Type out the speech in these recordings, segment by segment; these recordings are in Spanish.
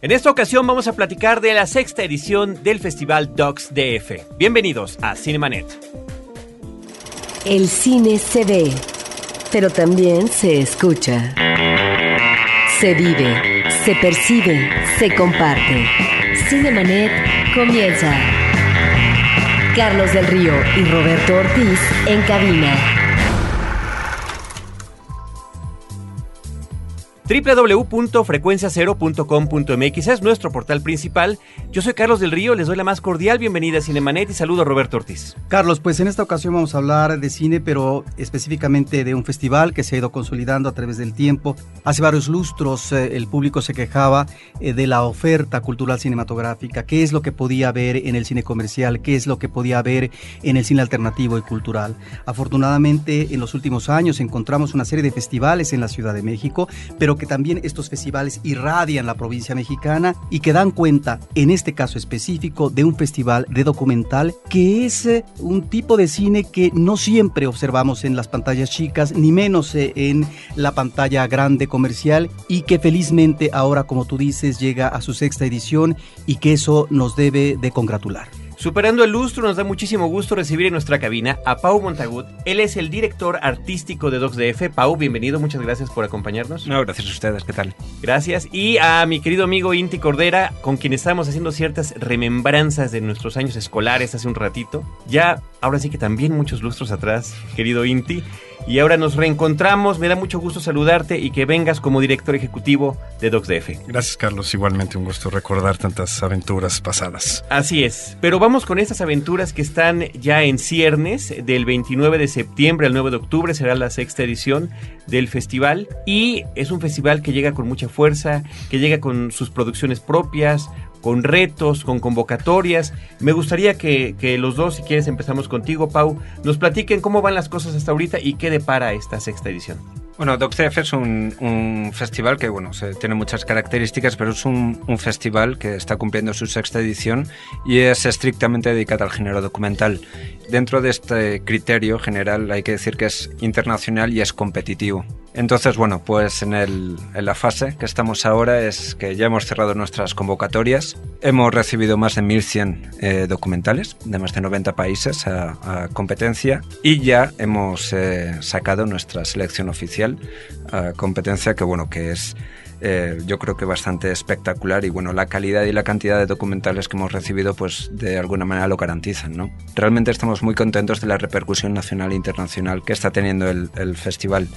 En esta ocasión vamos a platicar de la sexta edición del Festival Docs DF. Bienvenidos a Cinemanet. El cine se ve, pero también se escucha. Se vive, se percibe, se comparte. Cinemanet comienza. Carlos del Río y Roberto Ortiz en cabina. www.frecuenciacero.com.mx es nuestro portal principal. Yo soy Carlos del Río, les doy la más cordial bienvenida a Cinemanet y saludo a Roberto Ortiz. Carlos, pues en esta ocasión vamos a hablar de cine, pero específicamente de un festival que se ha ido consolidando a través del tiempo. Hace varios lustros eh, el público se quejaba eh, de la oferta cultural cinematográfica, qué es lo que podía ver en el cine comercial, qué es lo que podía ver en el cine alternativo y cultural. Afortunadamente, en los últimos años encontramos una serie de festivales en la Ciudad de México, pero que también estos festivales irradian la provincia mexicana y que dan cuenta, en este caso específico, de un festival de documental que es eh, un tipo de cine que no siempre observamos en las pantallas chicas, ni menos eh, en la pantalla grande comercial y que felizmente ahora, como tú dices, llega a su sexta edición y que eso nos debe de congratular. Superando el lustro, nos da muchísimo gusto recibir en nuestra cabina a Pau Montagut. Él es el director artístico de DocsDF. Pau, bienvenido, muchas gracias por acompañarnos. No, gracias a ustedes, ¿qué tal? Gracias. Y a mi querido amigo Inti Cordera, con quien estamos haciendo ciertas remembranzas de nuestros años escolares hace un ratito. Ya, ahora sí que también muchos lustros atrás, querido Inti y ahora nos reencontramos. Me da mucho gusto saludarte y que vengas como director ejecutivo de DocsDF. Gracias, Carlos. Igualmente un gusto recordar tantas aventuras pasadas. Así es. Pero vamos con estas aventuras que están ya en ciernes. Del 29 de septiembre al 9 de octubre será la sexta edición del festival. Y es un festival que llega con mucha fuerza, que llega con sus producciones propias, con retos, con convocatorias. Me gustaría que, los dos, si quieres, empezamos contigo, Pau, nos platiquen cómo van las cosas hasta ahorita y qué depara esta sexta edición. Bueno, DocTF es un, festival que, bueno, tiene muchas características, pero es un, un, festival que está cumpliendo su sexta edición y es estrictamente dedicado al género documental. Dentro de este criterio general hay que decir que es internacional y es competitivo. Entonces, bueno, pues en, el, en, la fase que estamos ahora es que ya hemos cerrado nuestras convocatorias. Hemos recibido más de 1.100 eh, documentales de más de 90 países a, competencia y ya hemos eh, sacado nuestra selección oficial a competencia que, bueno, que es eh, yo creo que bastante espectacular y bueno, la calidad y la cantidad de documentales que hemos recibido pues de alguna manera lo garantizan, ¿no? Realmente estamos muy contentos de la repercusión nacional e internacional que está teniendo el, festival.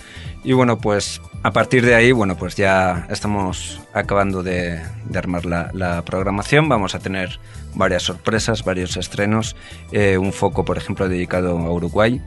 Y bueno, pues a partir de ahí, bueno, pues ya estamos acabando de, armar la, programación, vamos a tener varias sorpresas, varios estrenos, eh, un foco, por ejemplo, dedicado a Uruguay,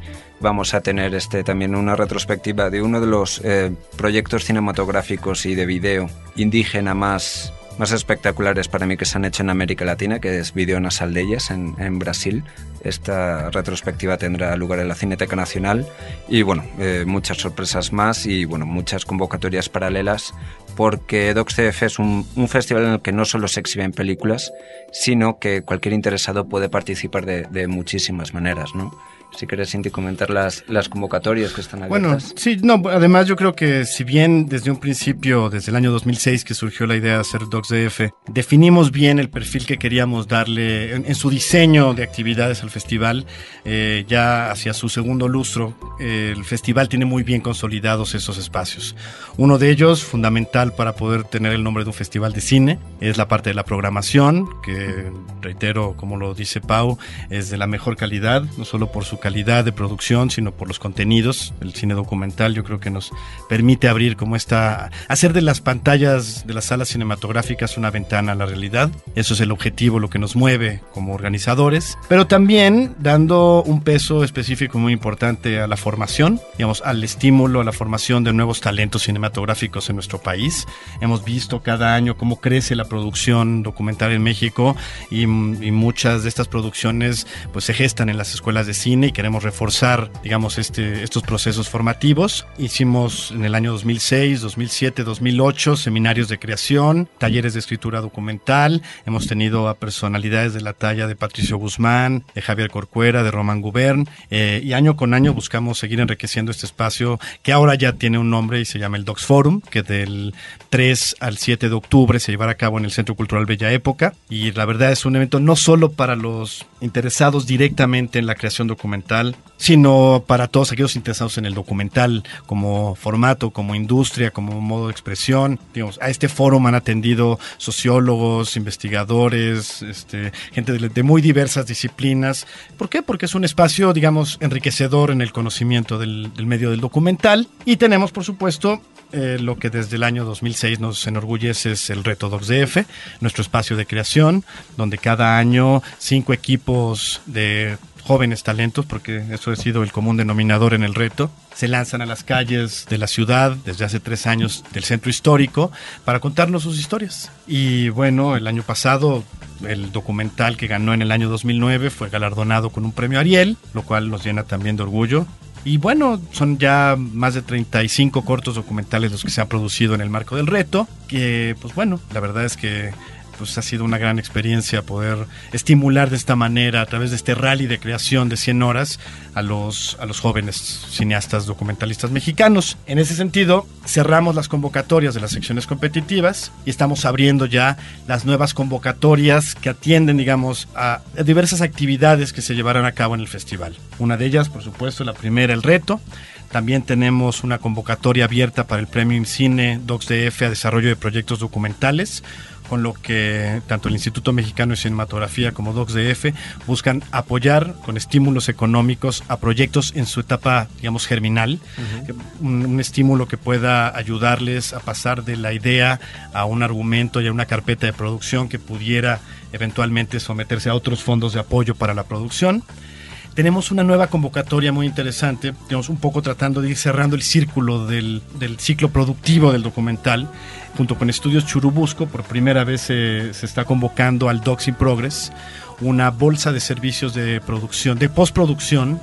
vamos a tener este, también una retrospectiva de uno de los eh, proyectos cinematográficos y de video indígena más, más espectaculares para mí que se han hecho en América Latina, que es Video nas Aldeias en, en Brasil. Esta retrospectiva tendrá lugar en la Cineteca Nacional y bueno, eh, muchas sorpresas más y bueno, muchas convocatorias paralelas porque DocsTF es un, un, festival en el que no solo se exhiben películas, sino que cualquier interesado puede participar de, de muchísimas maneras, ¿no? Si quieres, Cinti, comentar las, las convocatorias que están abiertas. Bueno, sí, no, además yo creo que si bien desde un principio, desde el año 2006 que surgió la idea de hacer DocsDF, definimos bien el perfil que queríamos darle en, su diseño de actividades al festival, eh, ya hacia su segundo lustro, el festival tiene muy bien consolidados esos espacios. Uno de ellos, fundamental para poder tener el nombre de un festival de cine, es la parte de la programación, que reitero, como lo dice Pau, es de la mejor calidad, no solo por su calidad de producción, sino por los contenidos. El cine documental yo creo que nos permite abrir como esta, hacer de las pantallas de las salas cinematográficas una ventana a la realidad. Eso es el objetivo, lo que nos mueve como organizadores, pero también dando un peso específico muy importante a la formación, digamos, al estímulo, a la formación de nuevos talentos cinematográficos en nuestro país. Hemos visto cada año cómo crece la producción documental en México y, y muchas de estas producciones pues se gestan en las escuelas de cine queremos reforzar, digamos, este, estos procesos formativos. Hicimos en el año 2006, 2007, 2008 seminarios de creación, talleres de escritura documental. Hemos tenido a personalidades de la talla de Patricio Guzmán, de Javier Corcuera, de Román Gubern. Eh, y año con año buscamos seguir enriqueciendo este espacio que ahora ya tiene un nombre y se llama el Docs Forum, que del 3 al 7 de octubre se llevará a cabo en el Centro Cultural Bella Época. Y la verdad es un evento no solo para los interesados directamente en la creación documental, sino para todos aquellos interesados en el documental como formato, como industria, como modo de expresión. Digamos, a este foro han atendido sociólogos, investigadores, este, gente de, muy diversas disciplinas. ¿Por qué? Porque es un espacio, digamos, enriquecedor en el conocimiento del, medio del documental. Y tenemos, por supuesto, eh, lo que desde el año 2006 nos enorgullece es el Reto 2DF, nuestro espacio de creación, donde cada año cinco equipos de jóvenes talentos, porque eso ha sido el común denominador en el reto, se lanzan a las calles de la ciudad desde hace tres años del centro histórico para contarnos sus historias. Y bueno, el año pasado el documental que ganó en el año 2009 fue galardonado con un premio Ariel, lo cual nos llena también de orgullo. Y bueno, son ya más de 35 cortos documentales los que se han producido en el marco del reto, que pues bueno, la verdad es que pues ha sido una gran experiencia poder estimular de esta manera, a través de este rally de creación de 100 horas, a los, a los jóvenes cineastas documentalistas mexicanos. En ese sentido, cerramos las convocatorias de las secciones competitivas y estamos abriendo ya las nuevas convocatorias que atienden, digamos, a diversas actividades que se llevarán a cabo en el festival. Una de ellas, por supuesto, la primera, el reto. También tenemos una convocatoria abierta para el Premio Cine DocsDF a desarrollo de proyectos documentales con lo que tanto el Instituto Mexicano de Cinematografía como DocsDF buscan apoyar con estímulos económicos a proyectos en su etapa, digamos, germinal, un, estímulo que pueda ayudarles a pasar de la idea a un argumento y a una carpeta de producción que pudiera eventualmente someterse a otros fondos de apoyo para la producción tenemos una nueva convocatoria muy interesante, digamos, un poco tratando de ir cerrando el círculo del, ciclo productivo del documental, junto con Estudios Churubusco, por primera vez se, está convocando al Docs in Progress, una bolsa de servicios de producción, de postproducción,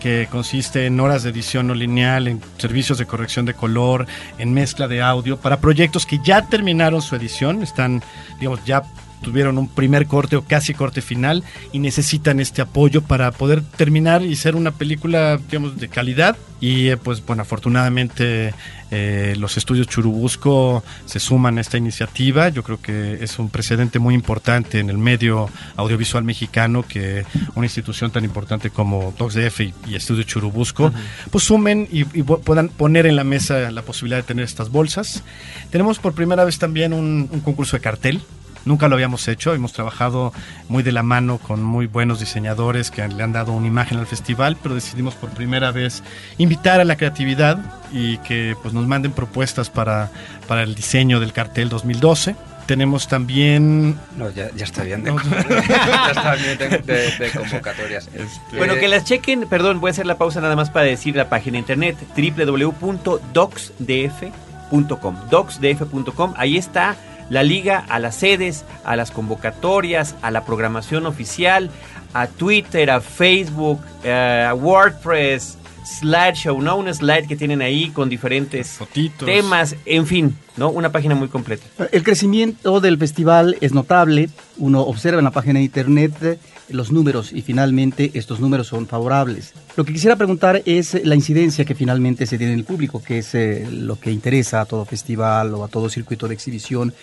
que consiste en horas de edición no lineal, en servicios de corrección de color, en mezcla de audio, para proyectos que ya terminaron su edición, están, digamos, ya tuvieron un primer corte o casi corte final y necesitan este apoyo para poder terminar y ser una película, digamos, de calidad. Y eh, pues bueno, afortunadamente eh, los estudios Churubusco se suman a esta iniciativa. Yo creo que es un precedente muy importante en el medio audiovisual mexicano que una institución tan importante como DocsDF y, y Estudio Churubusco pues sumen y, puedan poner en la mesa la posibilidad de tener estas bolsas. Tenemos por primera vez también un concurso de cartel Nunca lo habíamos hecho, hemos trabajado muy de la mano con muy buenos diseñadores que le han dado una imagen al festival, pero decidimos por primera vez invitar a la creatividad y que pues, nos manden propuestas para, para el diseño del cartel 2012 tenemos también. No, ya, está bien de, ya está bien de, convocatorias. Este, bueno, que las chequen, perdón, voy a hacer la pausa nada más para decir la página de internet www.docsdf.com. Docsdf.com, ahí está la liga a las sedes, a las convocatorias, a la programación oficial, a Twitter, a Facebook, a WordPress, slideshow, ¿no? Un slide que tienen ahí con diferentes temas, en fin, ¿no? Una página muy completa. El crecimiento del festival es notable. Uno observa en la página de internet los números y finalmente estos números son favorables. Lo que quisiera preguntar es la incidencia que finalmente se tiene en el público, que es eh, lo que interesa a todo festival o a todo circuito de exhibición,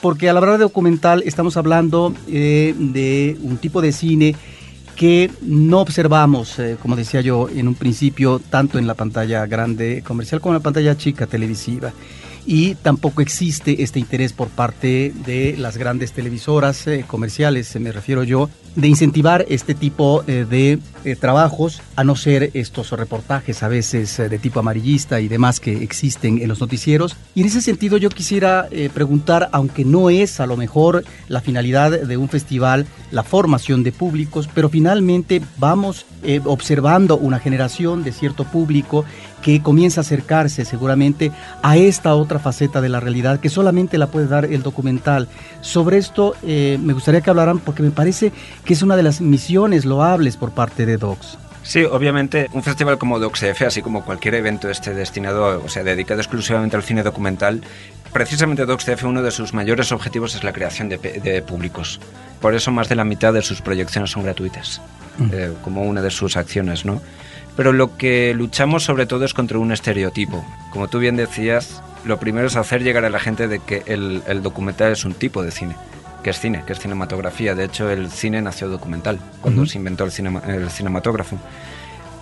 porque a la verdad de documental estamos hablando eh, de un tipo de cine que no observamos, eh, como decía yo en un principio, tanto en la pantalla grande comercial como en la pantalla chica televisiva. Y tampoco existe este interés por parte de las grandes televisoras eh, comerciales, me refiero yo, de incentivar este tipo eh, de eh, trabajos, a no ser estos reportajes a veces de tipo amarillista y demás que existen en los noticieros. Y en ese sentido yo quisiera preguntar, aunque no es a lo mejor la finalidad de un festival la formación de públicos, pero finalmente vamos observando una generación de cierto público que comienza a acercarse seguramente a esta otra faceta de la realidad que solamente la puede dar el documental. Sobre esto eh, me gustaría que hablaran porque me parece que es una de las misiones loables por parte de Docs. Sí, obviamente un festival como DocsF, así como cualquier evento este destinado, o sea, dedicado exclusivamente al cine documental, precisamente DocsF uno de sus mayores objetivos es la creación de, públicos. Por eso más de la mitad de sus proyecciones son gratuitas, mm. eh, como una de sus acciones, ¿no? Pero lo que luchamos sobre todo es contra un estereotipo. Como tú bien decías, lo primero es hacer llegar a la gente de que el, documental es un tipo de cine que es cine, que es cinematografía. De hecho, el cine nació documental, cuando se inventó el, el cinematógrafo.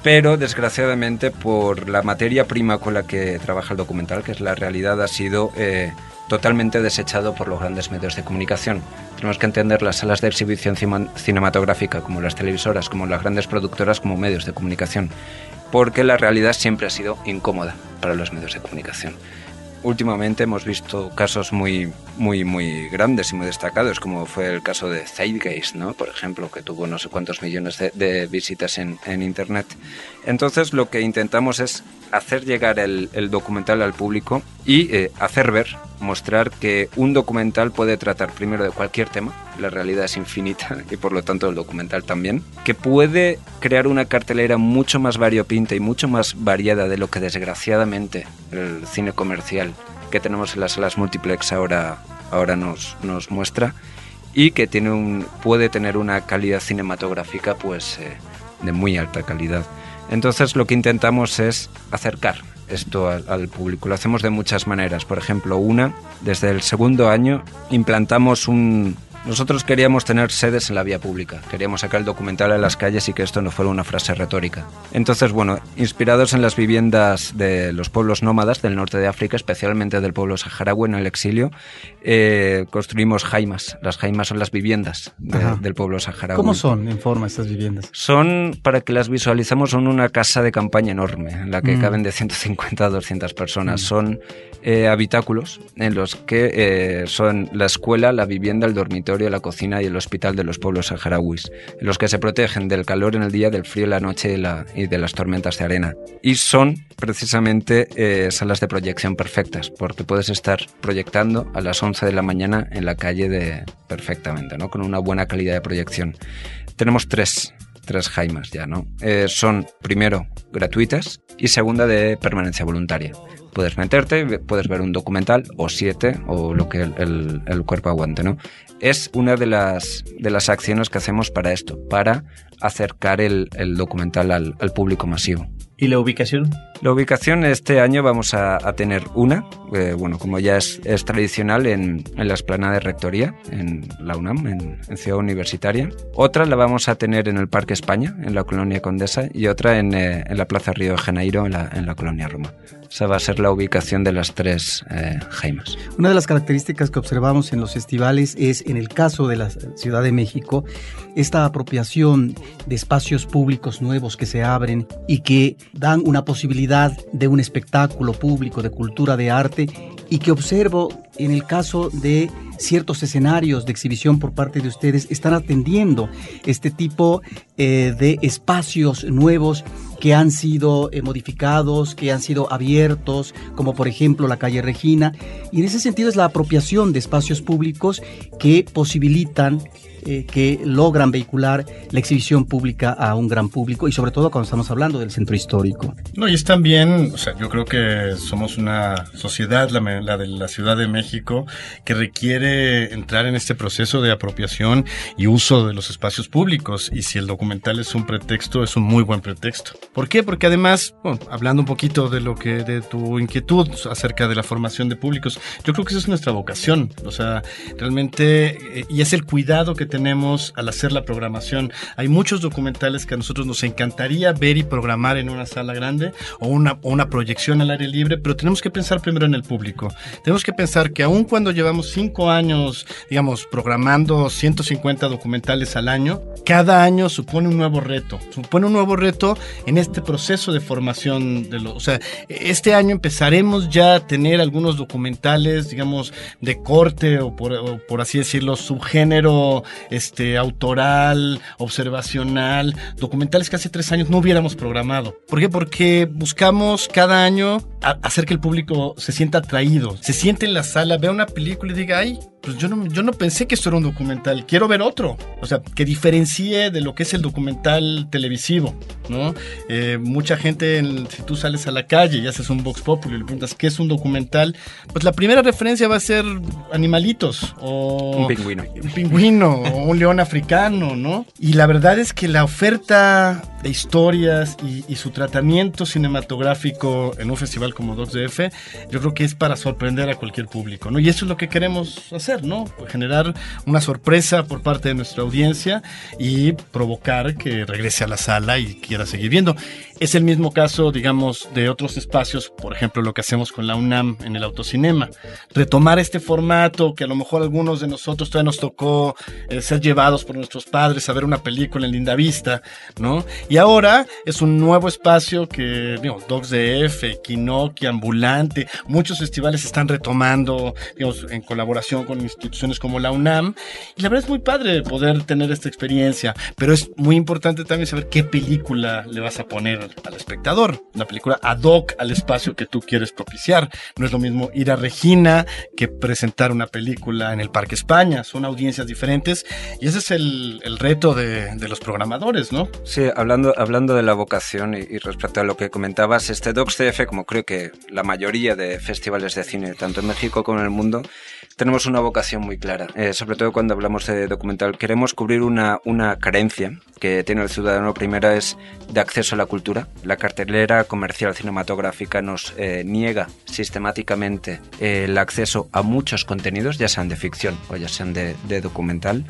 Pero, desgraciadamente, por la materia prima con la que trabaja el documental, que es la realidad, ha sido eh, totalmente desechado por los grandes medios de comunicación. Tenemos que entender las salas de exhibición cinematográfica, como las televisoras, como las grandes productoras, como medios de comunicación, porque la realidad siempre ha sido incómoda para los medios de comunicación últimamente hemos visto casos muy, muy, muy grandes y muy destacados, como fue el caso de Zeitgeist, ¿no? Por ejemplo, que tuvo no sé cuántos millones de, visitas en, Internet. Entonces, lo que intentamos es hacer llegar el, documental al público y eh, hacer ver, mostrar que un documental puede tratar primero de cualquier tema, la realidad es infinita y por lo tanto el documental también, que puede crear una cartelera mucho más variopinta y mucho más variada de lo que desgraciadamente el cine comercial que tenemos en las salas multiplex ahora, ahora nos, nos muestra y que tiene un, puede tener una calidad cinematográfica pues eh, de muy alta calidad. Entonces lo que intentamos es acercar esto al, público. Lo hacemos de muchas maneras. Por ejemplo, una, desde el segundo año implantamos un, nosotros queríamos tener sedes en la vía pública, queríamos sacar el documental a las calles y que esto no fuera una frase retórica. Entonces, bueno, inspirados en las viviendas de los pueblos nómadas del norte de África, especialmente del pueblo saharaui en el exilio, eh, construimos jaimas. Las jaimas son las viviendas del pueblo saharaui. ¿Cómo son en forma estas viviendas? Son, para que las visualizamos, son una casa de campaña enorme, en la que mm. caben de 150 a 200 personas. Mm. Son eh, habitáculos en los que eh, son la escuela, la vivienda, el dormitorio, la cocina y el hospital de los pueblos saharauis, los que se protegen del calor en el día, del frío en la noche y, de las tormentas de arena. Y son precisamente eh, salas de proyección perfectas, porque puedes estar proyectando a las 11 de la mañana en la calle de perfectamente, ¿no? con una buena calidad de proyección. Tenemos tres tres jaimas ya, ¿no? son, primero, gratuitas y segunda, de permanencia voluntaria puedes meterte, puedes ver un documental o siete o lo que el, cuerpo aguante, ¿no? Es una de las, de las acciones que hacemos para esto, para acercar el, documental al, público masivo. ¿Y la ubicación? La ubicación este año vamos a, tener una, eh, bueno, como ya es, tradicional en, la esplanada de Rectoría, en la UNAM, en, Ciudad Universitaria. Otra la vamos a tener en el Parque España, en la Colonia Condesa, y otra en, eh, la Plaza Río de Janeiro, en la, en la Colonia Roma. Esa va a ser la ubicación de las tres eh, Jaimas. Una de las características que observamos en los festivales es, en el caso de la Ciudad de México, esta apropiación de espacios públicos nuevos que se abren y que dan una posibilidad de un espectáculo público, de cultura, de arte, y que observo en el caso de ciertos escenarios de exhibición por parte de ustedes, están atendiendo este tipo eh, de espacios nuevos que han sido eh, modificados, que han sido abiertos, como por ejemplo la calle Regina. Y en ese sentido es la apropiación de espacios públicos que posibilitan eh, que logran vehicular la exhibición pública a un gran público y sobre todo cuando estamos hablando del centro histórico. No, y es también, o sea, yo creo que somos una sociedad, la, la de la Ciudad de México, que requiere entrar en este proceso de apropiación y uso de los espacios públicos y si el documental es un pretexto, es un muy buen pretexto. ¿Por qué? Porque además, bueno, hablando un poquito de lo que, de tu inquietud acerca de la formación de públicos, yo creo que esa es nuestra vocación, o sea, realmente, eh, y es el cuidado que tenemos al hacer la programación. Hay muchos documentales que a nosotros nos encantaría ver y programar en una sala grande o una, una proyección al aire libre, pero tenemos que pensar primero en el público. Tenemos que pensar que aun cuando llevamos cinco años, digamos, programando 150 documentales al año, cada año supone un nuevo reto. Supone un nuevo reto en este proceso de formación de los... O sea, este año empezaremos ya a tener algunos documentales, digamos, de corte o por, o por así decirlo, subgénero este, autoral, observacional, documentales que hace tres años no hubiéramos programado. ¿Por qué? Porque buscamos cada año hacer que el público se sienta atraído, se siente en la sala, vea una película y diga, ay, pues yo no, yo no pensé que esto era un documental, quiero ver otro, o sea, que diferencie de lo que es el documental televisivo, ¿no? Eh, mucha gente, si tú sales a la calle y haces un Vox Populi y le preguntas qué es un documental, pues la primera referencia va a ser animalitos o... Un pingüino. Un pingüino o un león africano, ¿no? Y la verdad es que la oferta de historias y, y su tratamiento cinematográfico en un festival como 2DF, yo creo que es para sorprender a cualquier público, ¿no? Y eso es lo que queremos hacer, ¿no? Generar una sorpresa por parte de nuestra audiencia y provocar que regrese a la sala y quiera seguir viendo. Es el mismo caso, digamos, de otros espacios, por ejemplo, lo que hacemos con la UNAM en el autocinema. Retomar este formato que a lo mejor algunos de nosotros todavía nos tocó eh, ser llevados por nuestros padres a ver una película en Linda Vista, ¿no? Y ahora es un nuevo espacio que, digo, Dogs DF, Kinoki, Ambulante, muchos festivales están retomando, digamos, en colaboración con instituciones como la UNAM. Y la verdad es muy padre poder tener esta experiencia, pero es muy importante también saber qué película le vas a poner al espectador. Una película ad hoc al espacio que tú quieres propiciar. No es lo mismo ir a Regina que presentar una película en el Parque España. Son audiencias diferentes y ese es el, el reto de, de, los programadores, ¿no? Sí, hablando, hablando de la vocación y, y respecto a lo que comentabas, este DocsCF, como creo que la mayoría de festivales de cine, tanto en México como en el mundo, tenemos una vocación muy clara, eh, sobre todo cuando hablamos de documental. Queremos cubrir una, una carencia que tiene el ciudadano. Primera es de acceso a la cultura. La cartelera comercial cinematográfica nos eh, niega sistemáticamente eh, el acceso a muchos contenidos, ya sean de ficción o ya sean de, de documental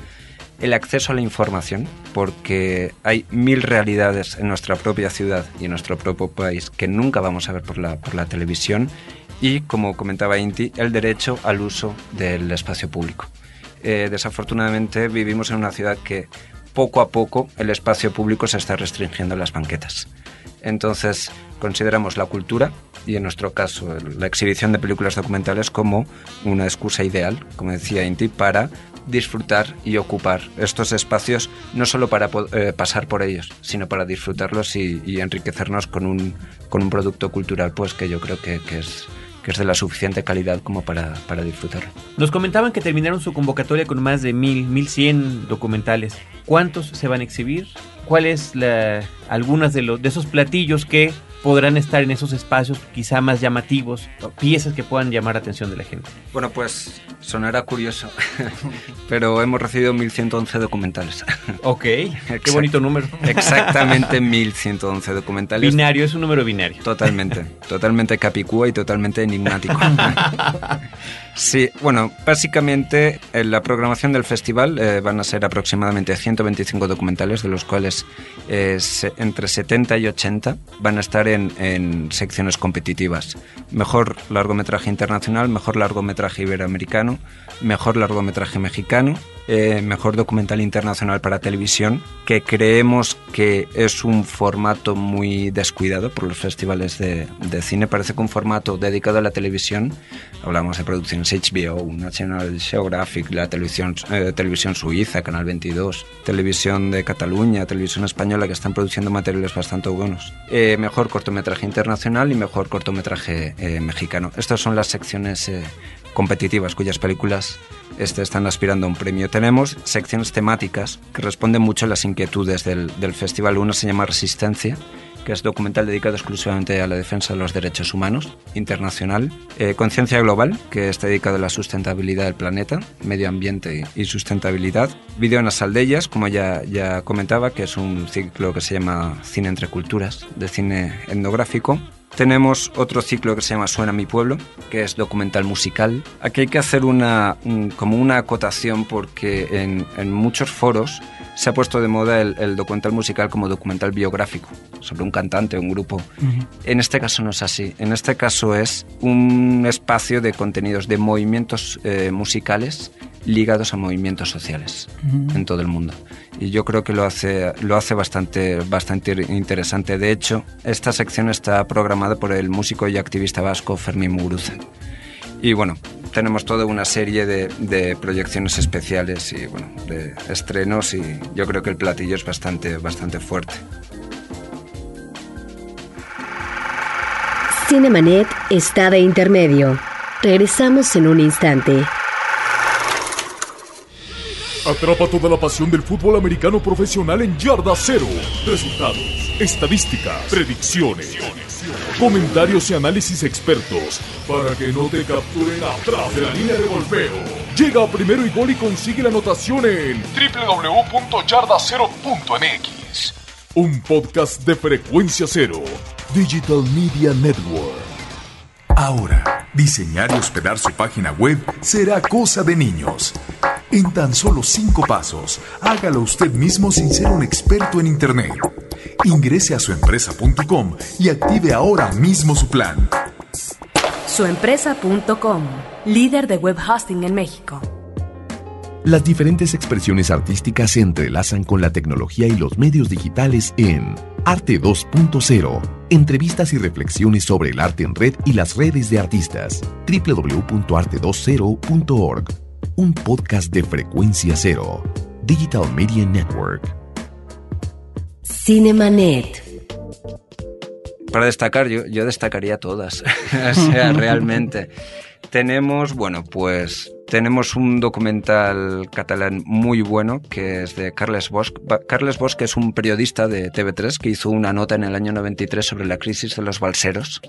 el acceso a la información, porque hay mil realidades en nuestra propia ciudad y en nuestro propio país que nunca vamos a ver por la, por la televisión y, como comentaba Inti, el derecho al uso del espacio público. Eh, desafortunadamente vivimos en una ciudad que poco a poco el espacio público se está restringiendo en las banquetas. Entonces consideramos la cultura y en nuestro caso la exhibición de películas documentales como una excusa ideal, como decía Inti, para disfrutar y ocupar estos espacios no solo para eh, pasar por ellos, sino para disfrutarlos y, y, enriquecernos con un, con un producto cultural pues que yo creo que, que es que es de la suficiente calidad como para, para disfrutar. Nos comentaban que terminaron su convocatoria con más de mil, mil cien documentales. ¿Cuántos se van a exhibir? ¿Cuáles algunas de, los, de esos platillos que podrán estar en esos espacios quizá más llamativos, piezas que puedan llamar la atención de la gente? Bueno, pues sonará curioso, pero hemos recibido 1111 documentales. Ok, qué bonito número. Exactamente 1111 documentales. Binario, es un número binario. Totalmente, totalmente capicúa y totalmente enigmático. Sí, bueno, básicamente en la programación del festival eh, van a ser aproximadamente 125 documentales, de los cuales eh, entre 70 y 80 van a estar en, secciones competitivas. Mejor largometraje internacional, mejor largometraje iberoamericano, mejor largometraje mexicano, eh, mejor documental internacional para televisión, que creemos que es un formato muy descuidado por los festivales de, cine. Parece que un formato dedicado a la televisión, hablamos de producciones HBO, National Geographic, la televisión, eh, televisión suiza, Canal 22, televisión de Cataluña, televisión española, que están produciendo materiales bastante buenos. Eh, mejor cortometraje internacional y mejor cortometraje eh, mexicano. Estas son las secciones eh, competitivas cuyas películas este, están aspirando a un premio. Tenemos secciones temáticas que responden mucho a las inquietudes del, del festival. Una se llama Resistencia, que es documental dedicado exclusivamente a la defensa de los derechos humanos, internacional. Eh, Conciencia Global, que está dedicado a la sustentabilidad del planeta, medio ambiente y sustentabilidad. Video en las aldeas, como ya, ya comentaba, que es un ciclo que se llama Cine entre Culturas, de cine etnográfico. Tenemos otro ciclo que se llama Suena mi pueblo, que es documental musical. Aquí hay que hacer una, un, como una acotación porque en, en, muchos foros se ha puesto de moda el, el, documental musical como documental biográfico sobre un cantante o un grupo. Uh -huh. En este caso no es así. En este caso es un espacio de contenidos de movimientos eh, musicales ligados a movimientos sociales uh -huh. en todo el mundo. Y yo creo que lo hace, lo hace bastante, bastante interesante. De hecho, esta sección está programada por el músico y activista vasco Fermín Muguruza. Y bueno, tenemos toda una serie de, de, proyecciones especiales y bueno, de estrenos y yo creo que el platillo es bastante, bastante fuerte. Cinemanet está de intermedio. Regresamos en un instante. Atrapa toda la pasión del fútbol americano profesional en Yarda Cero. Resultados, estadísticas, predicciones, comentarios y análisis expertos para que no te capturen atrás de la línea de golpeo. Llega a primero y gol y consigue la anotación en www.yardacero.mx. Un podcast de frecuencia cero. Digital Media Network. Ahora, diseñar y hospedar su página web será cosa de niños. En tan solo cinco pasos, hágalo usted mismo sin ser un experto en Internet. Ingrese a suempresa.com y active ahora mismo su plan. Suempresa.com, líder de web hosting en México. Las diferentes expresiones artísticas se entrelazan con la tecnología y los medios digitales en Arte 2.0. Entrevistas y reflexiones sobre el arte en red y las redes de artistas. www.arte20.org. Un podcast de frecuencia cero. Digital Media Network. Cinemanet. Para destacar, yo, yo destacaría todas. o sea, realmente. Tenemos, bueno, pues tenemos un documental catalán muy bueno que es de Carles Bosch. Carles Bosch es un periodista de TV3 que hizo una nota en el año 93 sobre la crisis de los balseros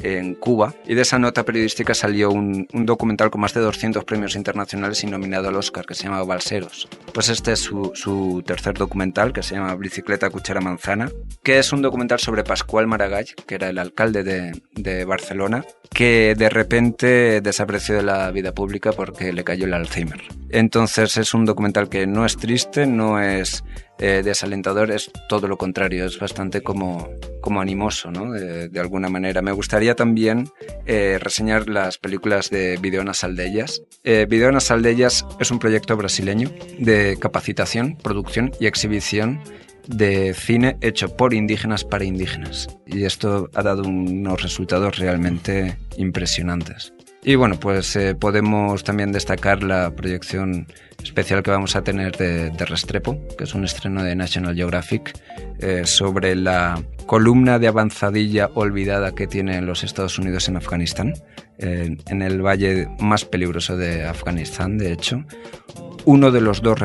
en Cuba y de esa nota periodística salió un, un documental con más de 200 premios internacionales y nominado al Oscar que se llama Balseros. Pues este es su, su tercer documental que se llama Bicicleta, Cuchara, Manzana, que es un documental sobre Pascual Maragall, que era el alcalde de, de Barcelona, que de repente desapareció de la vida pública porque le cayó el Alzheimer. Entonces es un documental que no es triste, no es eh, desalentador, es todo lo contrario, es bastante como, como animoso, ¿no? De, alguna manera. Me gustaría también eh, reseñar las películas de Videonas Aldellas. Eh, Videonas Aldellas es un proyecto brasileño de capacitación, producción y exhibición de cine hecho por indígenas para indígenas. Y esto ha dado unos resultados realmente impresionantes. Y bueno, pues eh, podemos también destacar la proyección especial que vamos a tener de, Restrepo, que es un estreno de National Geographic, eh, sobre la columna de avanzadilla olvidada que tienen los Estados Unidos en Afganistán, eh, en el valle más peligroso de Afganistán, de hecho. Uno de los dos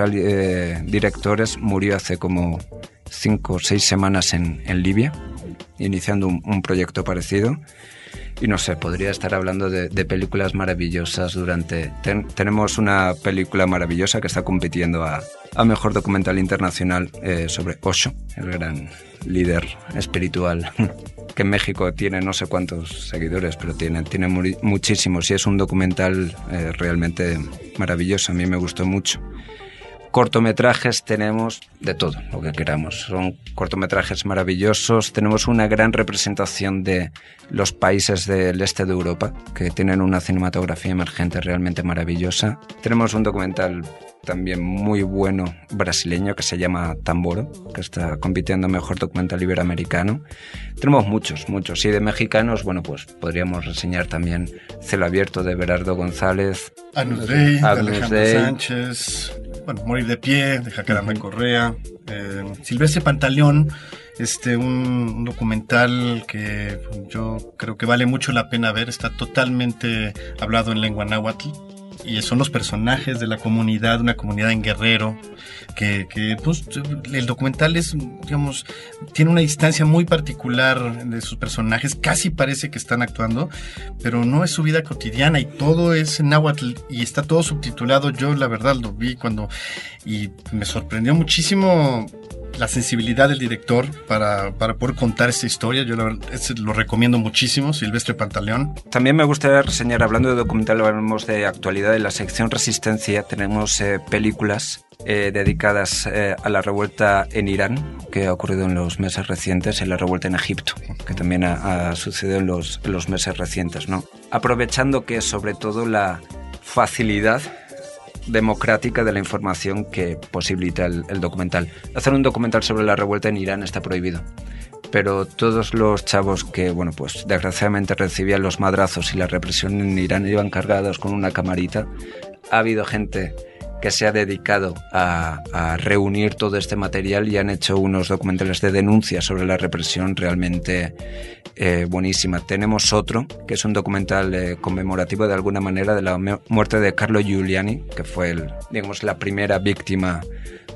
directores murió hace como cinco o seis semanas en, Libia, iniciando un proyecto parecido. Y no sé, podría estar hablando de, de películas maravillosas durante... Ten, tenemos una película maravillosa que está compitiendo a, a Mejor Documental Internacional eh, sobre Osho, el gran líder espiritual que en México tiene no sé cuántos seguidores, pero tiene, tiene muchísimos y es un documental eh, realmente maravilloso, a mí me gustó mucho. Cortometrajes tenemos de todo, lo que queramos. Son cortometrajes maravillosos. Tenemos una gran representación de los países del este de Europa, que tienen una cinematografía emergente realmente maravillosa. Tenemos un documental también muy bueno brasileño que se llama Tamboro, que está compitiendo mejor documental iberoamericano. Tenemos muchos, muchos. Y de mexicanos, bueno, pues podríamos reseñar también Celo Abierto de Berardo González, Agnus Dei, de Agnus Alejandro Dei. Sánchez, bueno, Morir de Pie, de Jacaranda Correa, eh, Silvestre Pantaleón, este, un, un documental que yo creo que vale mucho la pena ver, está totalmente hablado en lengua náhuatl y son los personajes de la comunidad, una comunidad en Guerrero, que, que, pues, el documental es, digamos, tiene una distancia muy particular de sus personajes, casi parece que están actuando, pero no es su vida cotidiana y todo es en náhuatl y está todo subtitulado. Yo la verdad lo vi cuando y me sorprendió muchísimo la sensibilidad del director para, para poder contar esta historia. Yo ese lo recomiendo muchísimo, Silvestre Pantaleón. También me gustaría reseñar, hablando de documental, hablamos de actualidad, en la sección Resistencia tenemos eh, películas eh, dedicadas eh, a la revuelta en Irán, que ha ocurrido en los meses recientes, en la revuelta en Egipto, que también ha, ha sucedido en los, en los meses recientes. ¿no? Aprovechando que sobre todo la facilidad democrática de la información que posibilita el, documental. Hacer un documental sobre la revuelta en Irán está prohibido. Pero todos los chavos que, bueno, pues desgraciadamente recibían los madrazos y la represión en Irán iban cargados con una camarita. Ha habido gente que se ha dedicado a, reunir todo este material y han hecho unos documentales de denuncia sobre la represión realmente eh, buenísima. Tenemos otro, que es un documental eh, conmemorativo de alguna manera de la muerte de Carlo Giuliani, que fue el, digamos, la primera víctima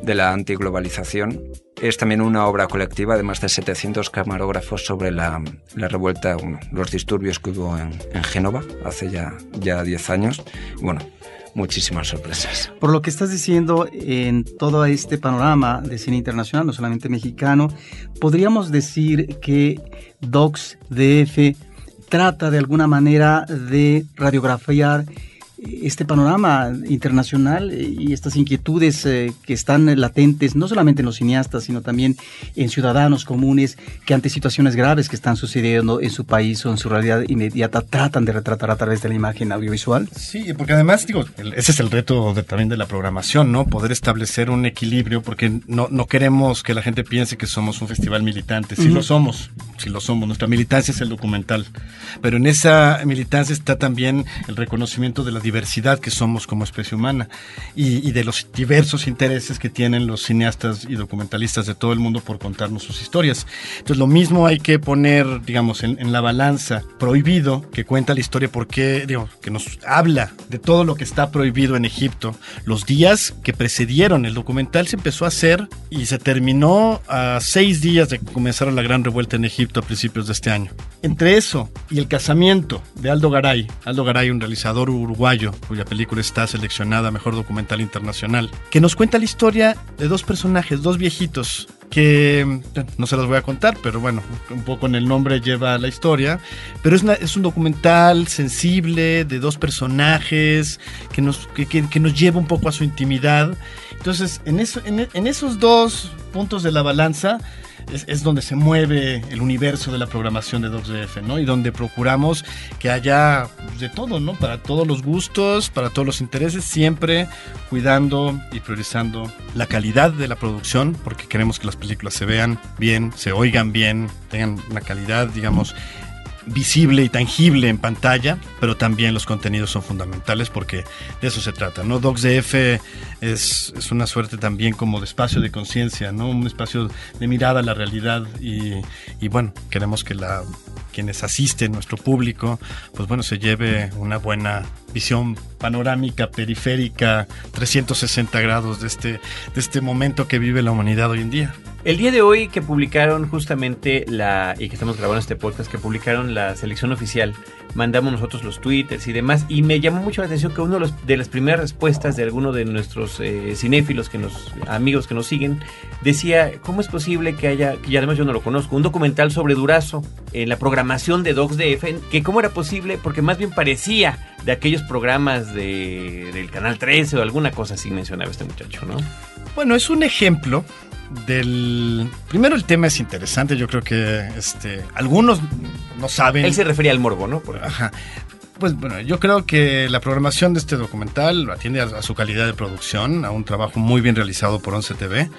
de la antiglobalización. Es también una obra colectiva de más de 700 camarógrafos sobre la, revuelta, los disturbios que hubo en, en Génova hace ya, ya 10 años. Bueno, muchísimas sorpresas. Por lo que estás diciendo, en todo este panorama de cine internacional, no solamente mexicano, podríamos decir que Docs DF trata de alguna manera de radiografiar este panorama internacional y estas inquietudes eh, que están latentes, no solamente en los cineastas, sino también en ciudadanos comunes que ante situaciones graves que están sucediendo en su país o en su realidad inmediata tratan de retratar a través de la imagen audiovisual. Sí, porque además, digo, ese es el reto también de la programación, ¿no? Poder establecer un equilibrio, porque no, no queremos que la gente piense que somos un festival militante. Sí lo somos, sí lo somos. Nuestra militancia es el documental. Pero en esa militancia está también el reconocimiento de la diversidad que somos como especie humana y, de los diversos intereses que tienen los cineastas y documentalistas de todo el mundo por contarnos sus historias. Entonces lo mismo hay que poner, digamos, en, la balanza prohibido que cuenta la historia porque, digo, que nos habla de todo lo que está prohibido en Egipto. Los días que precedieron el documental se empezó a hacer y se terminó a seis días de comenzar la gran revuelta en Egipto a principios de este año. Entre eso y el casamiento de Aldo Garay, Aldo Garay, un realizador uruguayo, cuya película está seleccionada Mejor Documental Internacional, que nos cuenta la historia de dos personajes, dos viejitos, que no se las voy a contar, pero bueno, un poco en el nombre lleva la historia, pero es, es un documental sensible de dos personajes que nos, que, nos lleva un poco a su intimidad. Entonces, en, eso, en esos dos puntos de la balanza, es, donde se mueve el universo de la programación de 2DF, ¿no? Y donde procuramos que haya de todo, ¿no? Para todos los gustos, para todos los intereses, siempre cuidando y priorizando la calidad de la producción, porque queremos que las películas se vean bien, se oigan bien, tengan una calidad, digamos, visible y tangible en pantalla, pero también los contenidos son fundamentales porque de eso se trata, ¿no? DocsDF es, es una suerte también como de espacio de conciencia, ¿no? Un espacio de mirada a la realidad y, bueno, queremos que la quienes asisten, nuestro público, pues bueno, se lleve una buena visión panorámica, periférica, 360 grados de este, de este momento que vive la humanidad hoy en día. El día de hoy que publicaron justamente la, y que estamos grabando este podcast, que publicaron la selección oficial, mandamos nosotros los twitters y demás, y me llamó mucho la atención que uno de, las primeras respuestas de alguno de nuestros eh, cinéfilos, que nos, amigos que nos siguen, decía, ¿cómo es posible que haya, que además yo no lo conozco, un documental sobre Durazo en la programación de Docs DF, que cómo era posible, porque más bien parecía de aquellos programas de, del Canal 13 o alguna cosa así mencionaba este muchacho, ¿no? Bueno, es un ejemplo del... Primero el tema es interesante, yo creo que este, algunos no saben... Él se refería al morbo, ¿no? Ajá. Pues bueno, yo creo que la programación de este documental atiende a, su calidad de producción, a un trabajo muy bien realizado por 11 TV,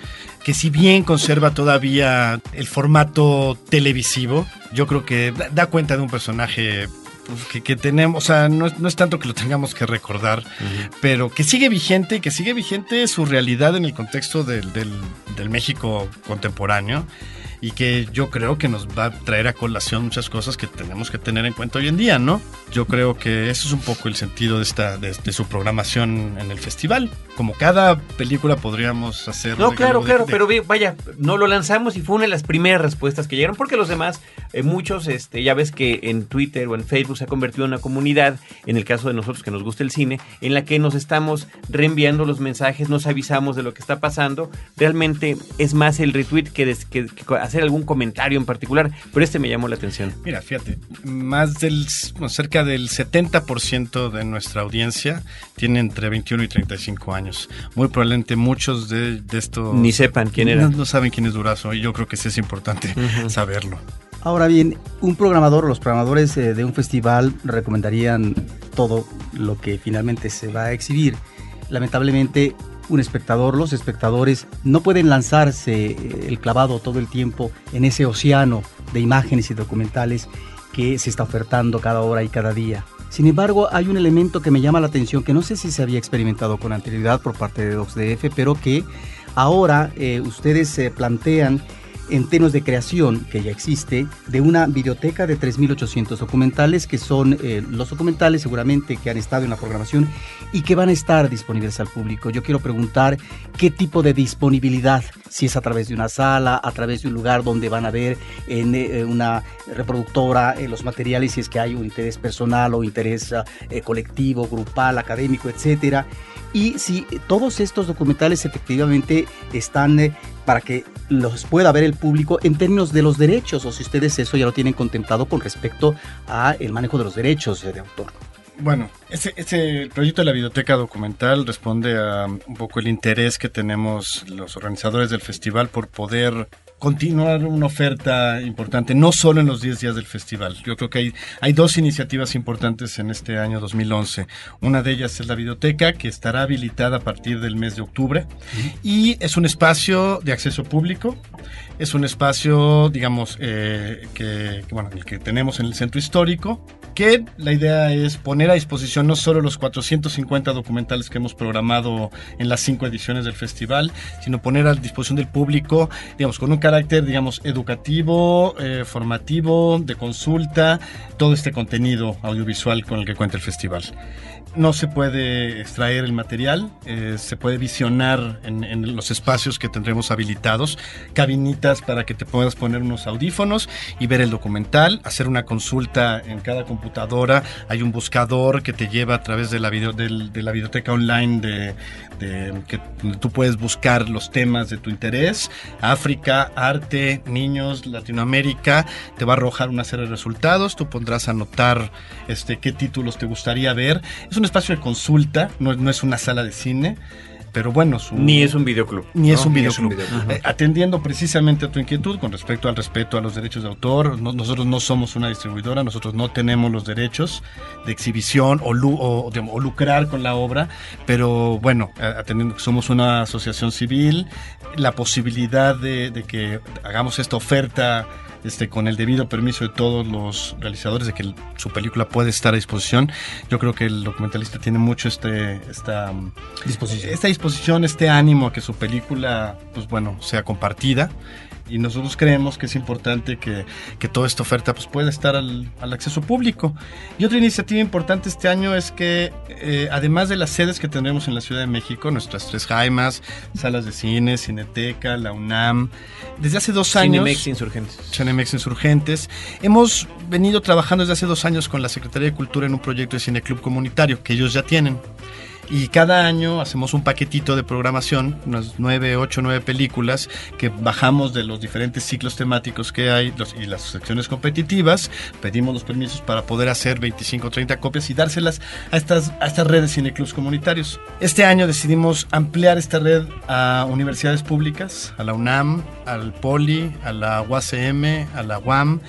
que si bien conserva todavía el formato televisivo, yo creo que da cuenta de un personaje pues, que, tenemos, o sea, no, es tanto que lo tengamos que recordar, pero que sigue vigente, que sigue vigente su realidad en el contexto del, del, del México contemporáneo y que yo creo que nos va a traer a colación muchas cosas que tenemos que tener en cuenta hoy en día, ¿no? Yo creo que eso es un poco el sentido de esta de, su programación en el festival. Como cada película podríamos hacer. No, claro, claro, pero vaya, no lo lanzamos y fue una de las primeras respuestas que llegaron, porque los demás, eh, muchos, este, ya ves que en Twitter o en Facebook se ha convertido en una comunidad, en el caso de nosotros que nos gusta el cine, en la que nos estamos reenviando los mensajes, nos avisamos de lo que está pasando. Realmente es más el retweet que, que, que hacer algún comentario en particular, pero este me llamó la atención. Mira, fíjate, más del, cerca del 70% de nuestra audiencia tiene entre 21 y 35 años. Muy probablemente muchos de, estos... Ni sepan quién era. No, saben quién es Durazo y yo creo que sí es importante saberlo. Ahora bien, un programador, los programadores eh, de un festival recomendarían todo lo que finalmente se va a exhibir. Lamentablemente un espectador, los espectadores no pueden lanzarse eh, el clavado todo el tiempo en ese océano de imágenes y documentales que se está ofertando cada hora y cada día. Sin embargo, hay un elemento que me llama la atención que no sé si se había experimentado con anterioridad por parte de DocsDF, pero que ahora eh, ustedes se plantean en términos de creación que ya existe de una biblioteca de 3.800 documentales que son eh, los documentales seguramente que han estado en la programación y que van a estar disponibles al público. Yo quiero preguntar qué tipo de disponibilidad, si es a través de una sala, a través de un lugar donde van a ver en eh, una reproductora eh, los materiales, si es que hay un interés personal o interés colectivo, grupal, académico, etcétera y si todos estos documentales efectivamente están para que los pueda ver el público en términos de los derechos o si ustedes eso ya lo tienen contemplado con respecto a el manejo de los derechos de autor. Bueno, ese, ese proyecto de la biblioteca documental responde a un poco el interés que tenemos los organizadores del festival por poder continuar una oferta importante, no solo en los 10 días del festival. Yo creo que hay, hay dos iniciativas importantes en este año 2011. Una de ellas es la biblioteca, que estará habilitada a partir del mes de octubre. Y es un espacio de acceso público. Es un espacio, digamos, eh, que, bueno, el que tenemos en el centro histórico, que la idea es poner a disposición no solo los 450 documentales que hemos programado en las cinco ediciones del festival, sino poner a disposición del público, digamos, con un carácter, digamos, educativo, eh, formativo, de consulta, todo este contenido audiovisual con el que cuenta el festival no se puede extraer el material, eh, se puede visionar en, los espacios que tendremos habilitados, cabinitas para que te puedas poner unos audífonos y ver el documental, hacer una consulta en cada computadora, hay un buscador que te lleva a través de la, video, de, la biblioteca online de, que tú puedes buscar los temas de tu interés, África, arte, niños, Latinoamérica, te va a arrojar una serie de resultados, tú pondrás a anotar este, qué títulos te gustaría ver. Es un espacio de consulta, no, no es una sala de cine pero bueno, ni es un videoclub. Ni es un videoclub. Eh, atendiendo precisamente a tu inquietud con respecto al respeto a los derechos de autor, nosotros no somos una distribuidora, nosotros no tenemos los derechos de exhibición o, o, lucrar con la obra, pero bueno, atendiendo que somos una asociación civil, la posibilidad de, de que hagamos esta oferta este, con el debido permiso de todos los realizadores de que su película puede estar a disposición. Yo creo que el documentalista tiene mucho este, esta, disposición. esta disposición, este ánimo a que su película, pues bueno, sea compartida y nosotros creemos que es importante que, que toda esta oferta pues, pueda estar al, al, acceso público. Y otra iniciativa importante este año es que, eh, además de las sedes que tendremos en la Ciudad de México, nuestras tres Jaimas, salas de cine, Cineteca, la UNAM, desde hace dos años... Cinemex Insurgentes. Cinemex Insurgentes. Hemos venido trabajando desde hace dos años con la Secretaría de Cultura en un proyecto de cine club comunitario que ellos ya tienen. Y cada año hacemos un paquetito de programación, unas nueve, ocho, nueve películas que bajamos de los diferentes ciclos temáticos que hay y las secciones competitivas. Pedimos los permisos para poder hacer 25 o 30 copias y dárselas a estas, a estas redes cineclubs comunitarios. Este año decidimos ampliar esta red a universidades públicas, a la UNAM, al POLI, a la UACM, a la UAM,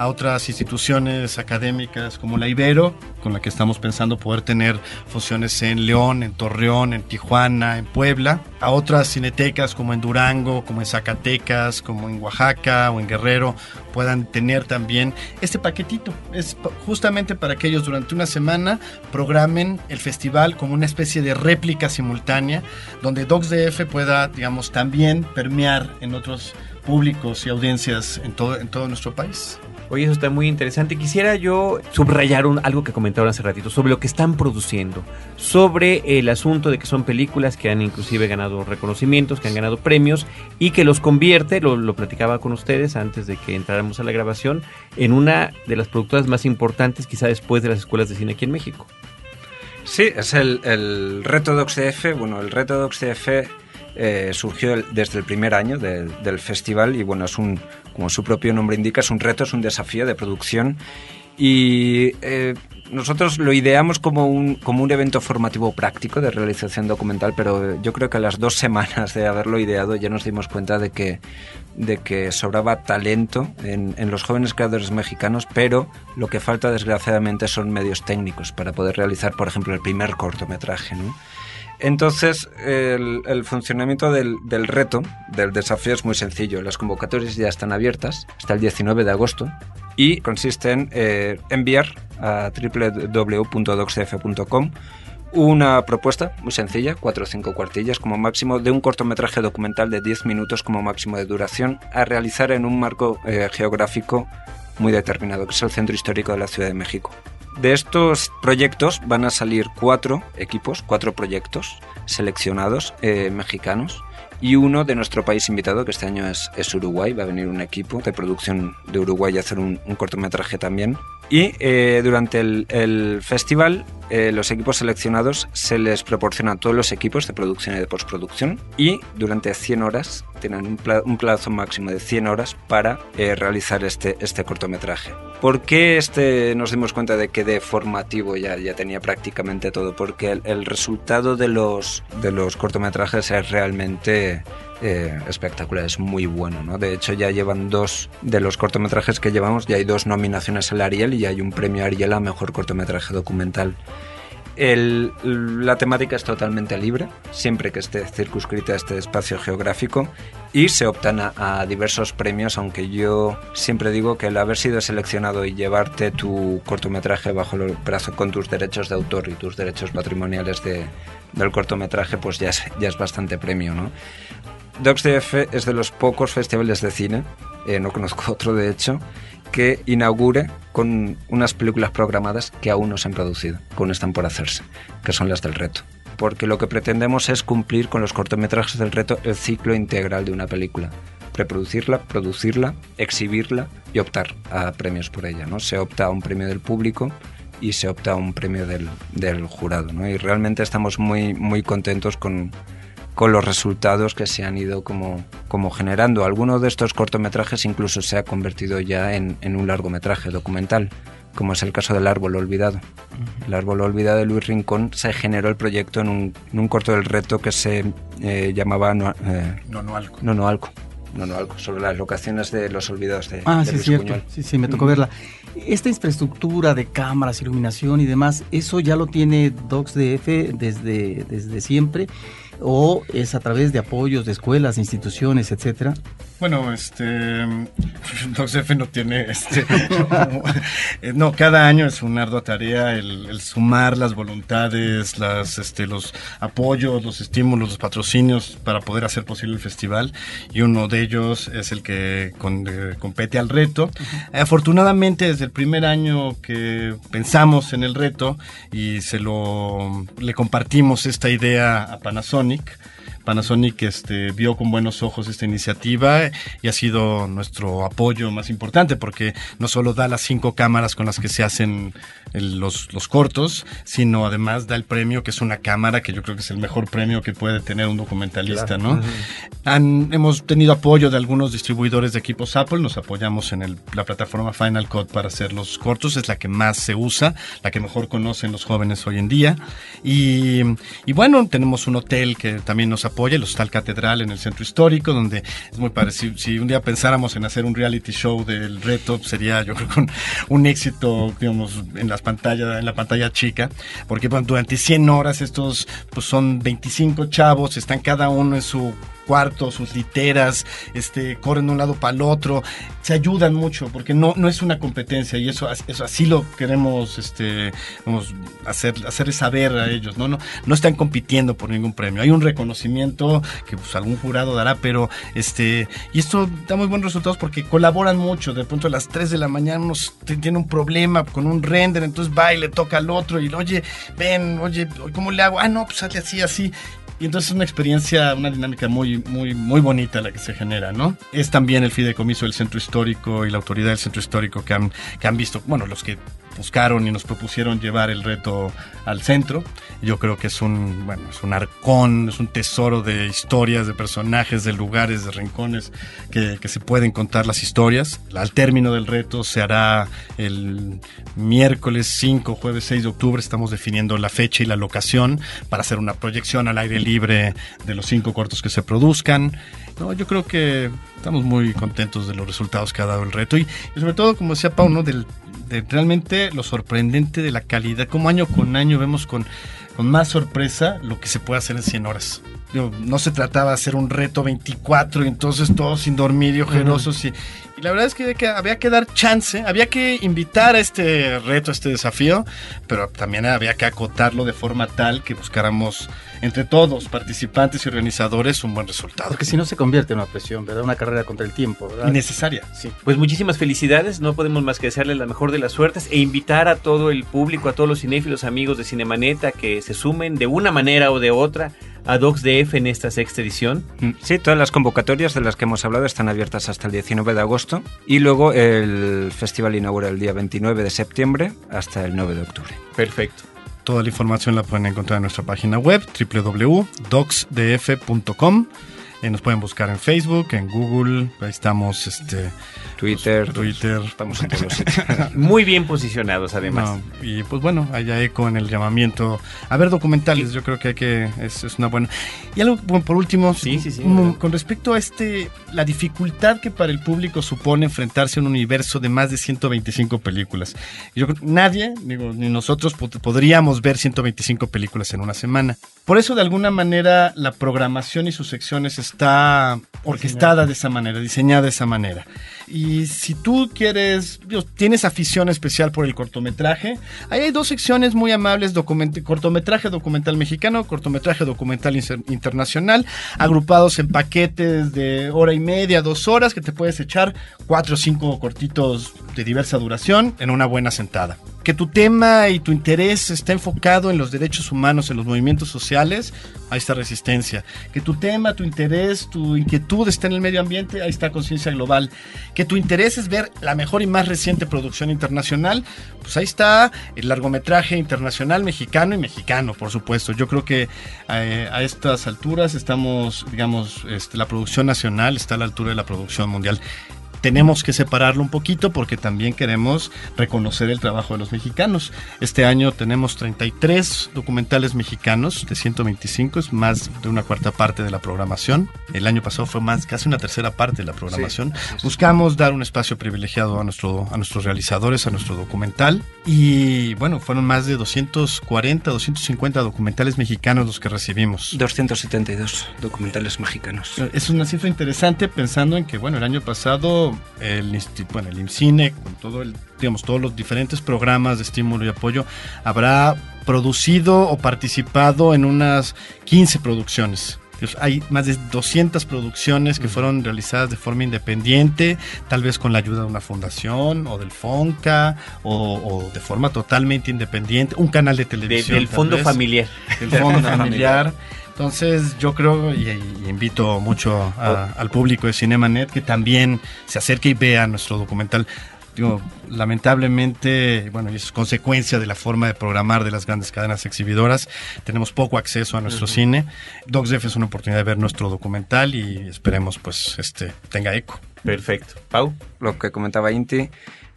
a otras instituciones académicas como la Ibero, con la que estamos pensando poder tener funciones en León, en Torreón, en Tijuana, en Puebla, a otras cinetecas como en Durango, como en Zacatecas, como en Oaxaca o en Guerrero, puedan tener también este paquetito. Es justamente para que ellos durante una semana programen el festival como una especie de réplica simultánea, donde DocsDF pueda, digamos, también permear en otros públicos y audiencias en todo, en todo nuestro país. Oye, eso está muy interesante. Quisiera yo subrayar un, algo que comentaron hace ratito sobre lo que están produciendo, sobre el asunto de que son películas que han inclusive ganado reconocimientos, que han ganado premios y que los convierte, lo, platicaba con ustedes antes de que entráramos a la grabación, en una de las productoras más importantes quizá después de las escuelas de cine aquí en México. Sí, es el, el reto de OXDF. Bueno, el reto de OXDF eh, surgió desde el primer año del festival y bueno, es un, como su propio nombre indica, es un reto, es un desafío de producción y eh, nosotros lo ideamos como un, como un evento formativo práctico de realización documental, pero yo creo que a las dos semanas de haberlo ideado ya nos dimos cuenta de que, de que sobraba talento en, en los jóvenes creadores mexicanos, pero lo que falta desgraciadamente son medios técnicos para poder realizar, por ejemplo, el primer cortometraje. ¿no? Entonces, el, funcionamiento del, reto, del desafío es muy sencillo. Las convocatorias ya están abiertas hasta el 19 de agosto y consiste en eh, enviar a www.docsdf.com una propuesta muy sencilla, cuatro o cinco cuartillas como máximo, de un cortometraje documental de 10 minutos como máximo de duración a realizar en un marco eh, geográfico muy determinado, que es el Centro Histórico de la Ciudad de México. De estos proyectos van a salir cuatro equipos, cuatro proyectos seleccionados eh, mexicanos y uno de nuestro país invitado, que este año es, es, Uruguay. Va a venir un equipo de producción de Uruguay a hacer un, un cortometraje también. Y eh, durante el, el festival, eh, los equipos seleccionados se les proporcionan todos los equipos de producción y de postproducción. Y durante 100 horas, tienen un, un plazo máximo de 100 horas para eh, realizar este, este cortometraje. ¿Por qué este, nos dimos cuenta de que de formativo ya, ya tenía prácticamente todo? Porque el, el resultado de los, de los cortometrajes es realmente eh, espectacular, es muy bueno, ¿no? De hecho ya llevan dos de los cortometrajes que llevamos, ya hay dos nominaciones al Ariel y hay un premio Ariel a Mejor Cortometraje Documental. La temática es totalmente libre, siempre que esté circunscrita a este espacio geográfico y se optan a, a, diversos premios, aunque yo siempre digo que el haber sido seleccionado y llevarte tu cortometraje bajo el brazo con tus derechos de autor y tus derechos patrimoniales de, del cortometraje, pues ya es, ya es bastante premio, ¿no? DocsDF es de los pocos festivales de cine, eh, no conozco otro de hecho, que inaugure con unas películas programadas que aún no se han producido, que aún están por hacerse, que son las del reto. Porque lo que pretendemos es cumplir con los cortometrajes del reto el ciclo integral de una película. Reproducirla, producirla, exhibirla y optar a premios por ella. ¿no? Se opta a un premio del público y se opta a un premio del, del jurado. ¿no? Y realmente estamos muy, muy contentos con, con los resultados que se han ido como, como generando. Algunos de estos cortometrajes incluso se ha convertido ya en, en, un largometraje documental, como es el caso del Árbol Olvidado. El Árbol Olvidado de Luis Rincón se generó el proyecto en un, en un corto del reto que se eh, llamaba no, eh, Nonoalco. Nonoalco. Nonoalco, sobre las locaciones de los olvidados de, ah, de sí, Luis cierto. Buñuel. Sí, sí, me tocó verla. Esta infraestructura de cámaras, iluminación y demás, ¿eso ya lo tiene DocsDF desde, desde siempre? o es a través de apoyos de escuelas, instituciones, etcétera? Bueno, este DocsDF no tiene este no, cada año es una ardua tarea el, el, sumar las voluntades, las este los apoyos, los estímulos, los patrocinios para poder hacer posible el festival y uno de ellos es el que con, eh, compete al reto. Afortunadamente desde el primer año que pensamos en el reto y se lo le compartimos esta idea a Panasonic Panasonic este, vio con buenos ojos esta iniciativa y ha sido nuestro apoyo más importante porque no solo da las cinco cámaras con las que se hacen el, los, los, cortos, sino además da el premio que es una cámara que yo creo que es el mejor premio que puede tener un documentalista, claro. ¿no? Uh -huh. Han, hemos tenido apoyo de algunos distribuidores de equipos Apple, nos apoyamos en el, la plataforma Final Cut para hacer los cortos, es la que más se usa, la que mejor conocen los jóvenes hoy en día. Y, y bueno, tenemos un hotel que también nos apoya, el Hostal Catedral en el centro histórico, donde es muy parecido. Si un día pensáramos en hacer un reality show del reto, sería yo creo que un, éxito, digamos, en las pantallas, en la pantalla chica, porque durante 100 horas estos pues son 25 chavos, están cada uno en su cuarto, sus literas, este, corren de un lado para el otro, se ayudan mucho porque no, no es una competencia y eso, eso así lo queremos este, vamos, hacer, hacerles saber a ellos, ¿no? ¿no? No están compitiendo por ningún premio, hay un reconocimiento que pues, algún jurado dará, pero este, y esto da muy buenos resultados porque colaboran mucho, de pronto a las 3 de la mañana uno tiene un problema con un render, entonces va y le toca al otro y oye, ven, oye, ¿cómo le hago? Ah, no, pues hazle así, así. Y entonces es una experiencia, una dinámica muy, muy, muy bonita la que se genera, ¿no? Es también el fideicomiso del centro histórico y la autoridad del centro histórico que han, que han visto, bueno, los que buscaron y nos propusieron llevar el reto al centro. Yo creo que es un, bueno, es un arcón, es un tesoro de historias, de personajes, de lugares, de rincones que, que se pueden contar las historias. Al término del reto se hará el miércoles 5, jueves 6 de octubre. Estamos definiendo la fecha y la locación para hacer una proyección al aire libre de los cinco cortos que se produzcan. No, yo creo que estamos muy contentos de los resultados que ha dado el reto y, y sobre todo, como decía Pau, ¿no? Del, de realmente lo sorprendente de la calidad, como año con año vemos con, con más sorpresa lo que se puede hacer en 100 horas. No se trataba de hacer un reto 24 y entonces todos sin dormir y ojerosos. y, la verdad es que, había que dar chance, había que invitar a este reto, a este desafío, pero también había que acotarlo de forma tal que buscáramos entre todos, participantes y organizadores, un buen resultado. Porque si no se convierte en una presión, ¿verdad? Una carrera contra el tiempo, ¿verdad? Innecesaria. Sí. Pues muchísimas felicidades, no podemos más que desearle la mejor de las suertes e invitar a todo el público, a todos los cinéfilos amigos de Cinemaneta que se sumen de una manera o de otra a DocsDF en esta sexta edición. Mm, sí, todas las convocatorias de las que hemos hablado están abiertas hasta el 19 de agosto y luego el festival inaugura el día 29 de septiembre hasta el 9 de octubre. Perfecto. Toda la información la pueden encontrar en nuestra página web www.docsdf.com. Eh, nos pueden buscar en Facebook, en Google, ahí estamos, este, Twitter, Twitter. Estamos en todos Muy bien posicionados, además. y pues bueno, haya eco en el llamamiento a ver documentales. Yo creo que hay que es, es una buena. Y algo por último, sí, sí, sí, con respecto a este, la dificultad que para el público supone enfrentarse a un universo de más de 125 películas. Yo nadie, digo, ni nosotros podríamos ver 125 películas en una semana. Por eso, de alguna manera, la programación y sus secciones está orquestada de esa manera, diseñada de esa manera. Y si tú quieres, tienes afición especial por el cortometraje, hay dos secciones muy amables, cortometraje documental mexicano, cortometraje documental internacional, agrupados en paquetes de hora y media, dos horas, que te puedes echar cuatro o cinco cortitos de diversa duración en una buena sentada que tu tema y tu interés está enfocado en los derechos humanos, en los movimientos sociales, ahí está resistencia. Que tu tema, tu interés, tu inquietud está en el medio ambiente, ahí está conciencia global. Que tu interés es ver la mejor y más reciente producción internacional, pues ahí está el largometraje internacional mexicano y mexicano, por supuesto. Yo creo que eh, a estas alturas estamos, digamos, este, la producción nacional está a la altura de la producción mundial tenemos que separarlo un poquito porque también queremos reconocer el trabajo de los mexicanos. Este año tenemos 33 documentales mexicanos de 125, es más de una cuarta parte de la programación. El año pasado fue más casi una tercera parte de la programación. Buscamos dar un espacio privilegiado a nuestro a nuestros realizadores, a nuestro documental y bueno, fueron más de 240, 250 documentales mexicanos los que recibimos. 272 documentales mexicanos. Es una cifra interesante pensando en que bueno, el año pasado el, bueno, el IMCINE, con todo el, digamos, todos los diferentes programas de estímulo y apoyo, habrá producido o participado en unas 15 producciones. Hay más de 200 producciones que fueron realizadas de forma independiente, tal vez con la ayuda de una fundación o del FONCA o, de forma totalmente independiente, un canal de televisión. del fondo familiar. Del fondo familiar. Entonces yo creo y, invito mucho al público de Cinemanet que también se acerque y vea nuestro documental. Digo, lamentablemente, bueno, y es consecuencia de la forma de programar de las grandes cadenas exhibidoras, tenemos poco acceso a nuestro cine. DocsDef es una oportunidad de ver nuestro documental y esperemos pues este tenga eco. Perfecto. Pau. Lo que comentaba Inti,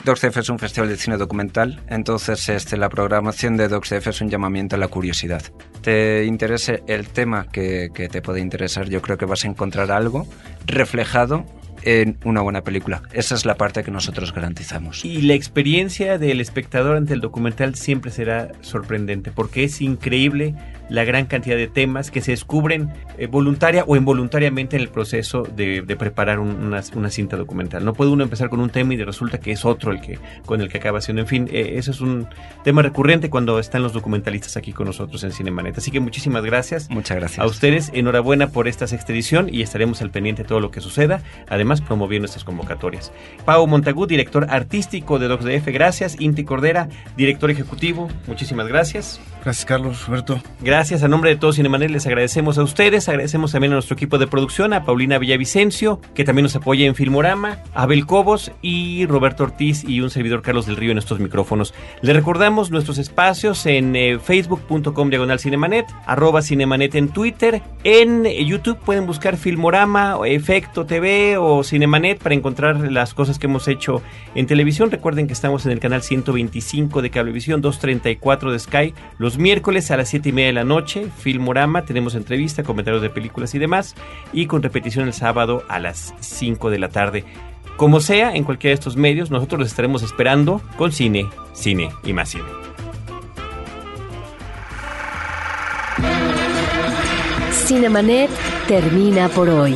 DocsDF es un festival de cine documental, entonces este, la programación de DocsDF es un llamamiento a la curiosidad. Te interese el tema que, que te puede interesar, yo creo que vas a encontrar algo reflejado en una buena película. Esa es la parte que nosotros garantizamos. Y la experiencia del espectador ante el documental siempre será sorprendente, porque es increíble la gran cantidad de temas que se descubren eh, voluntaria o involuntariamente en el proceso de, preparar una, cinta documental. No puede uno empezar con un tema y resulta que es otro el que con el que acaba siendo. En fin, eh, eso es un tema recurrente cuando están los documentalistas aquí con nosotros en Cinemanet. Así que muchísimas gracias. Muchas gracias. A ustedes, enhorabuena por esta sexta edición y estaremos al pendiente de todo lo que suceda. Además, promoviendo estas convocatorias. Pau Montagut, director artístico de DocsDF, gracias. Inti Cordera, director ejecutivo, muchísimas gracias. Gracias, Carlos, Roberto. Gracias. A nombre de todos Cinemanet les agradecemos a ustedes. Agradecemos también a nuestro equipo de producción, a Paulina Villavicencio, que también nos apoya en Filmorama, a Abel Cobos y Roberto Ortiz y un servidor Carlos del Río en estos micrófonos. Les recordamos nuestros espacios en eh, facebook.com diagonal cinemanet, arroba cinemanet en Twitter. En YouTube pueden buscar Filmorama, Efecto TV o Cinemanet para encontrar las cosas que hemos hecho en televisión. Recuerden que estamos en el canal 125 de Cablevisión, 234 de Sky, los miércoles a las 7 y media de la noche, Filmorama, tenemos entrevista, comentarios de películas y demás, y con repetición el sábado a las 5 de la tarde. Como sea, en cualquiera de estos medios, nosotros los estaremos esperando con cine, cine y más cine. Cinemanet termina por hoy.